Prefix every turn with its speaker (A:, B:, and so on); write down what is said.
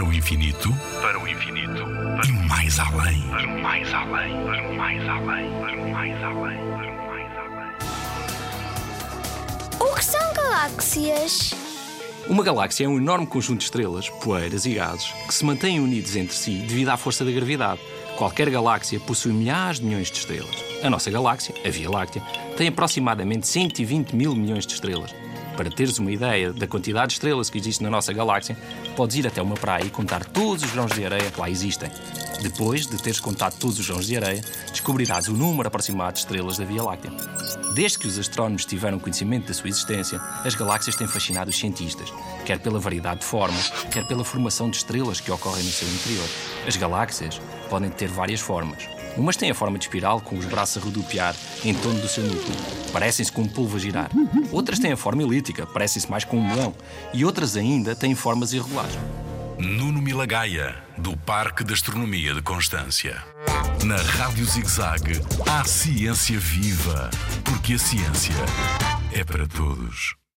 A: Para o infinito,
B: para o infinito,
A: e mais além.
B: para o mais além, para o mais além, para o mais além, para o mais além.
C: O que são galáxias?
D: Uma galáxia é um enorme conjunto de estrelas, poeiras e gases que se mantêm unidos entre si devido à força da gravidade. Qualquer galáxia possui milhares de milhões de estrelas. A nossa galáxia, a Via Láctea, tem aproximadamente 120 mil milhões de estrelas. Para teres uma ideia da quantidade de estrelas que existe na nossa galáxia, podes ir até uma praia e contar todos os grãos de areia que lá existem. Depois de teres contado todos os grãos de areia, descobrirás o número aproximado de estrelas da Via Láctea. Desde que os astrónomos tiveram conhecimento da sua existência, as galáxias têm fascinado os cientistas, quer pela variedade de formas, quer pela formação de estrelas que ocorrem no seu interior. As galáxias podem ter várias formas. Umas têm a forma de espiral, com os braços a rodopiar em torno do seu núcleo. Parecem-se com um polvo a girar. Outras têm a forma elíptica, parecem-se mais com um melão. E outras ainda têm formas irregulares.
A: Nuno Milagaya, do Parque de Astronomia de Constância. Na Rádio ZigZag, há ciência viva, porque a ciência é para todos.